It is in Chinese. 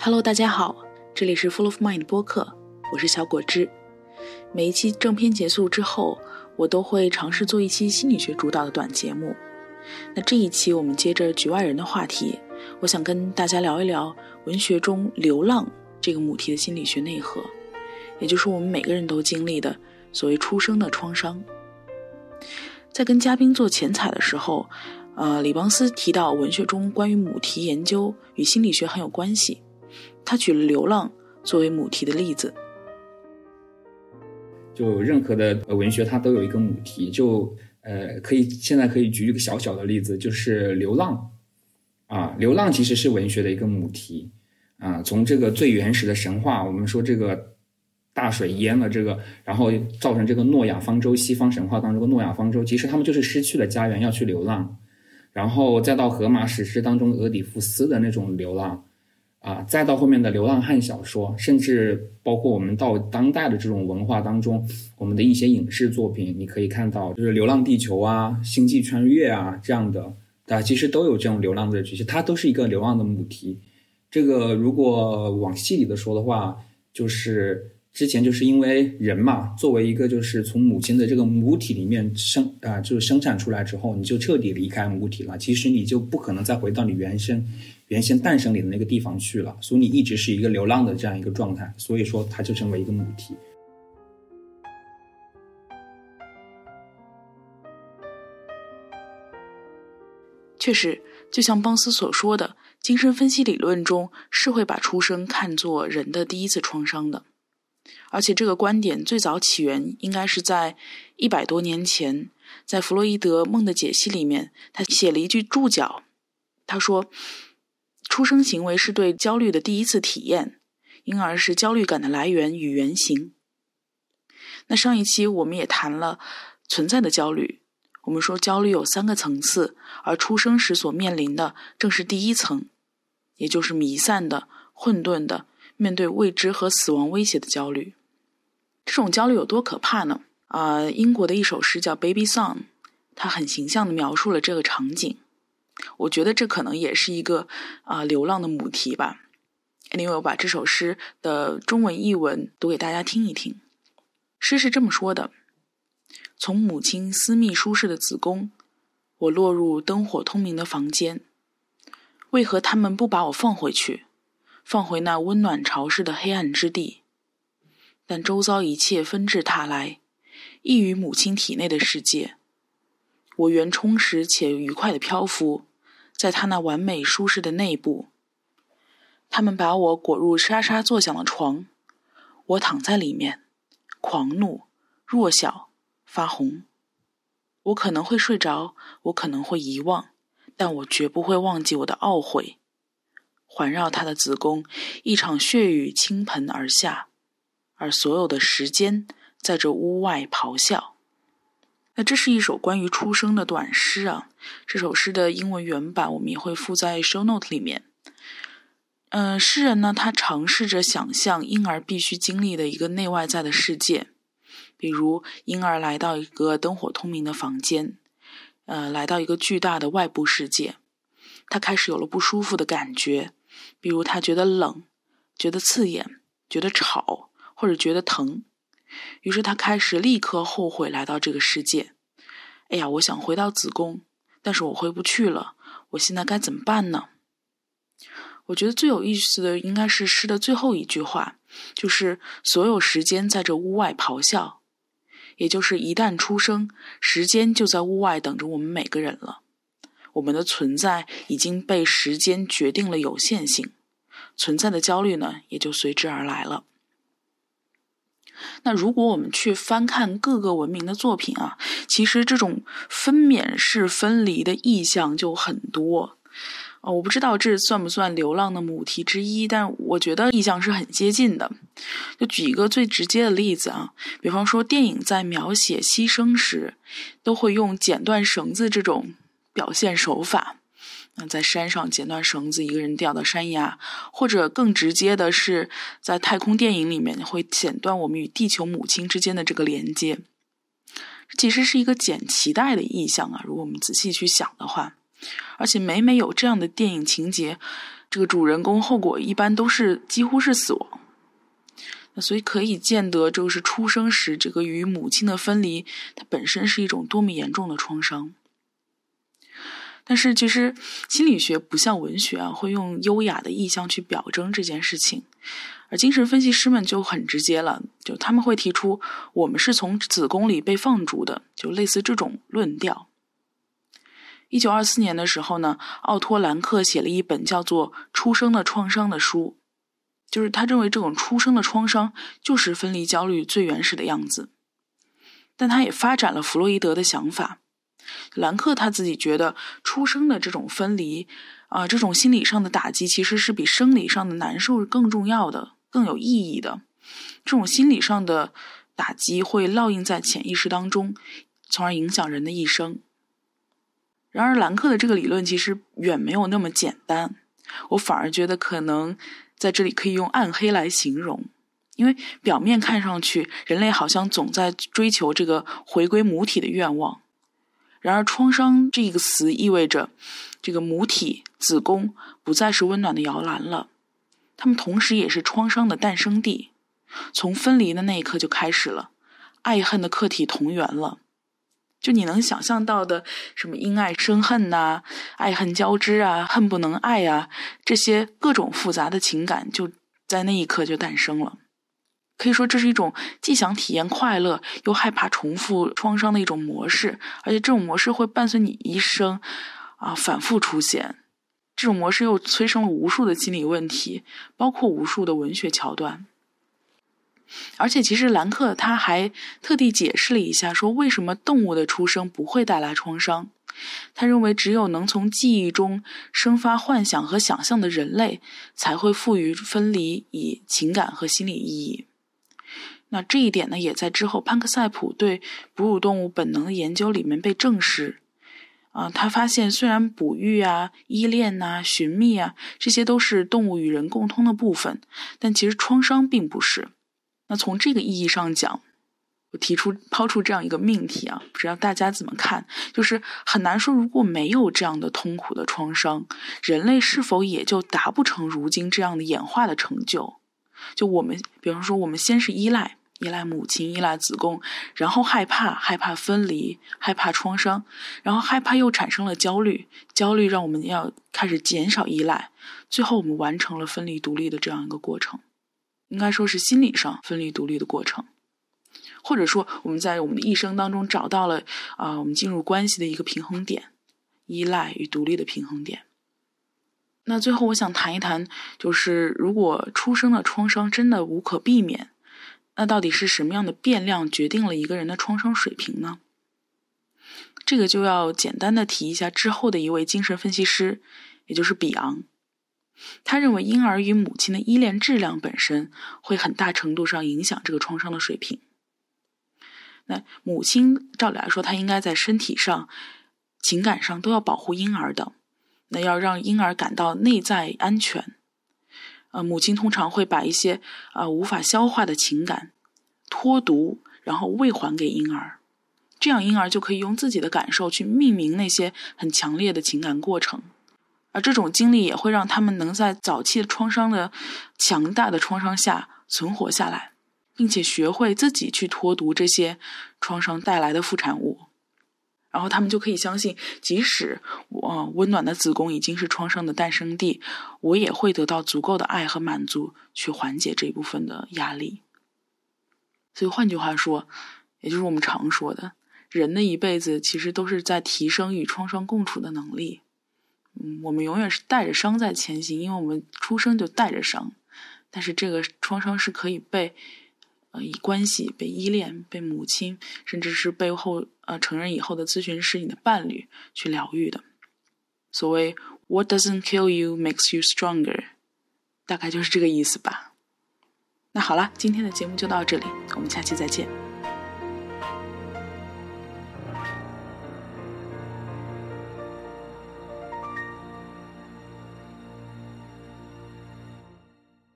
Hello，大家好，这里是 Full of Mind 播客，我是小果汁。每一期正片结束之后，我都会尝试做一期心理学主导的短节目。那这一期我们接着局外人的话题，我想跟大家聊一聊文学中流浪这个母题的心理学内核，也就是我们每个人都经历的所谓出生的创伤。在跟嘉宾做前采的时候，呃，李邦斯提到文学中关于母题研究与心理学很有关系，他举了流浪作为母题的例子。就任何的文学，它都有一个母题。就呃，可以现在可以举一个小小的例子，就是流浪啊，流浪其实是文学的一个母题啊。从这个最原始的神话，我们说这个。大水淹了这个，然后造成这个诺亚方舟。西方神话当中的诺亚方舟，其实他们就是失去了家园，要去流浪。然后再到荷马史诗当中俄狄浦斯的那种流浪，啊，再到后面的流浪汉小说，甚至包括我们到当代的这种文化当中，我们的一些影视作品，你可以看到，就是《流浪地球》啊，《星际穿越》啊这样的，啊，其实都有这种流浪的剧情，它都是一个流浪的母题。这个如果往细里的说的话，就是。之前就是因为人嘛，作为一个就是从母亲的这个母体里面生啊，就是生产出来之后，你就彻底离开母体了。其实你就不可能再回到你原生、原先诞生里的那个地方去了。所以你一直是一个流浪的这样一个状态。所以说，它就成为一个母体。确实，就像邦斯所说的，精神分析理论中是会把出生看作人的第一次创伤的。而且这个观点最早起源应该是在一百多年前，在弗洛伊德《梦的解析》里面，他写了一句注脚，他说：“出生行为是对焦虑的第一次体验，因而是焦虑感的来源与原型。”那上一期我们也谈了存在的焦虑，我们说焦虑有三个层次，而出生时所面临的正是第一层，也就是弥散的、混沌的。面对未知和死亡威胁的焦虑，这种焦虑有多可怕呢？啊，英国的一首诗叫《Baby Song》，它很形象的描述了这个场景。我觉得这可能也是一个啊流浪的母题吧。因为我把这首诗的中文译文读给大家听一听。诗是这么说的：从母亲私密舒适的子宫，我落入灯火通明的房间。为何他们不把我放回去？放回那温暖潮湿的黑暗之地，但周遭一切纷至沓来，异于母亲体内的世界。我原充实且愉快的漂浮，在他那完美舒适的内部。他们把我裹入沙沙作响的床，我躺在里面，狂怒、弱小、发红。我可能会睡着，我可能会遗忘，但我绝不会忘记我的懊悔。环绕他的子宫，一场血雨倾盆而下，而所有的时间在这屋外咆哮。那这是一首关于出生的短诗啊。这首诗的英文原版我们也会附在 show note 里面。嗯，诗人呢，他尝试着想象婴儿必须经历的一个内外在的世界，比如婴儿来到一个灯火通明的房间，呃，来到一个巨大的外部世界，他开始有了不舒服的感觉。比如他觉得冷，觉得刺眼，觉得吵，或者觉得疼，于是他开始立刻后悔来到这个世界。哎呀，我想回到子宫，但是我回不去了。我现在该怎么办呢？我觉得最有意思的应该是诗的最后一句话，就是所有时间在这屋外咆哮，也就是一旦出生，时间就在屋外等着我们每个人了。我们的存在已经被时间决定了有限性，存在的焦虑呢，也就随之而来了。那如果我们去翻看各个文明的作品啊，其实这种分娩式分离的意象就很多。哦，我不知道这算不算流浪的母题之一，但我觉得意象是很接近的。就举一个最直接的例子啊，比方说电影在描写牺牲时，都会用剪断绳子这种。表现手法，那在山上剪断绳子，一个人掉到山崖，或者更直接的是，在太空电影里面会剪断我们与地球母亲之间的这个连接，其实是一个剪脐带的意象啊。如果我们仔细去想的话，而且每每有这样的电影情节，这个主人公后果一般都是几乎是死亡。那所以可以见得，就是出生时这个与母亲的分离，它本身是一种多么严重的创伤。但是其实心理学不像文学啊，会用优雅的意象去表征这件事情，而精神分析师们就很直接了，就他们会提出我们是从子宫里被放逐的，就类似这种论调。一九二四年的时候呢，奥托·兰克写了一本叫做《出生的创伤》的书，就是他认为这种出生的创伤就是分离焦虑最原始的样子，但他也发展了弗洛伊德的想法。兰克他自己觉得，出生的这种分离，啊，这种心理上的打击，其实是比生理上的难受更重要的、更有意义的。这种心理上的打击会烙印在潜意识当中，从而影响人的一生。然而，兰克的这个理论其实远没有那么简单。我反而觉得，可能在这里可以用暗黑来形容，因为表面看上去，人类好像总在追求这个回归母体的愿望。然而，创伤这个词意味着，这个母体子宫不再是温暖的摇篮了，它们同时也是创伤的诞生地。从分离的那一刻就开始了，爱恨的客体同源了。就你能想象到的，什么因爱生恨呐，爱恨交织啊，恨不能爱啊，这些各种复杂的情感，就在那一刻就诞生了。可以说，这是一种既想体验快乐，又害怕重复创伤的一种模式，而且这种模式会伴随你一生，啊，反复出现。这种模式又催生了无数的心理问题，包括无数的文学桥段。而且，其实兰克他还特地解释了一下，说为什么动物的出生不会带来创伤。他认为，只有能从记忆中生发幻想和想象的人类，才会赋予分离以情感和心理意义。那这一点呢，也在之后潘克塞普对哺乳动物本能的研究里面被证实。啊，他发现虽然哺育啊、依恋呐、寻觅啊，这些都是动物与人共通的部分，但其实创伤并不是。那从这个意义上讲，我提出抛出这样一个命题啊，不知道大家怎么看？就是很难说，如果没有这样的痛苦的创伤，人类是否也就达不成如今这样的演化的成就？就我们，比方说，我们先是依赖，依赖母亲，依赖子宫，然后害怕，害怕分离，害怕创伤，然后害怕又产生了焦虑，焦虑让我们要开始减少依赖，最后我们完成了分离独立的这样一个过程，应该说是心理上分离独立的过程，或者说我们在我们的一生当中找到了啊，我们进入关系的一个平衡点，依赖与独立的平衡点。那最后，我想谈一谈，就是如果出生的创伤真的无可避免，那到底是什么样的变量决定了一个人的创伤水平呢？这个就要简单的提一下之后的一位精神分析师，也就是比昂。他认为，婴儿与母亲的依恋质量本身会很大程度上影响这个创伤的水平。那母亲照理来说，她应该在身体上、情感上都要保护婴儿的。那要让婴儿感到内在安全，呃，母亲通常会把一些呃无法消化的情感脱毒，然后喂还给婴儿，这样婴儿就可以用自己的感受去命名那些很强烈的情感过程，而这种经历也会让他们能在早期的创伤的强大的创伤下存活下来，并且学会自己去脱毒这些创伤带来的副产物。然后他们就可以相信，即使我温暖的子宫已经是创伤的诞生地，我也会得到足够的爱和满足，去缓解这一部分的压力。所以换句话说，也就是我们常说的，人的一辈子其实都是在提升与创伤共处的能力。嗯，我们永远是带着伤在前行，因为我们出生就带着伤，但是这个创伤是可以被。呃，以关系被依恋、被母亲，甚至是背后呃成人以后的咨询师、你的伴侣去疗愈的。所谓 “What doesn't kill you makes you stronger”，大概就是这个意思吧。那好了，今天的节目就到这里，我们下期再见。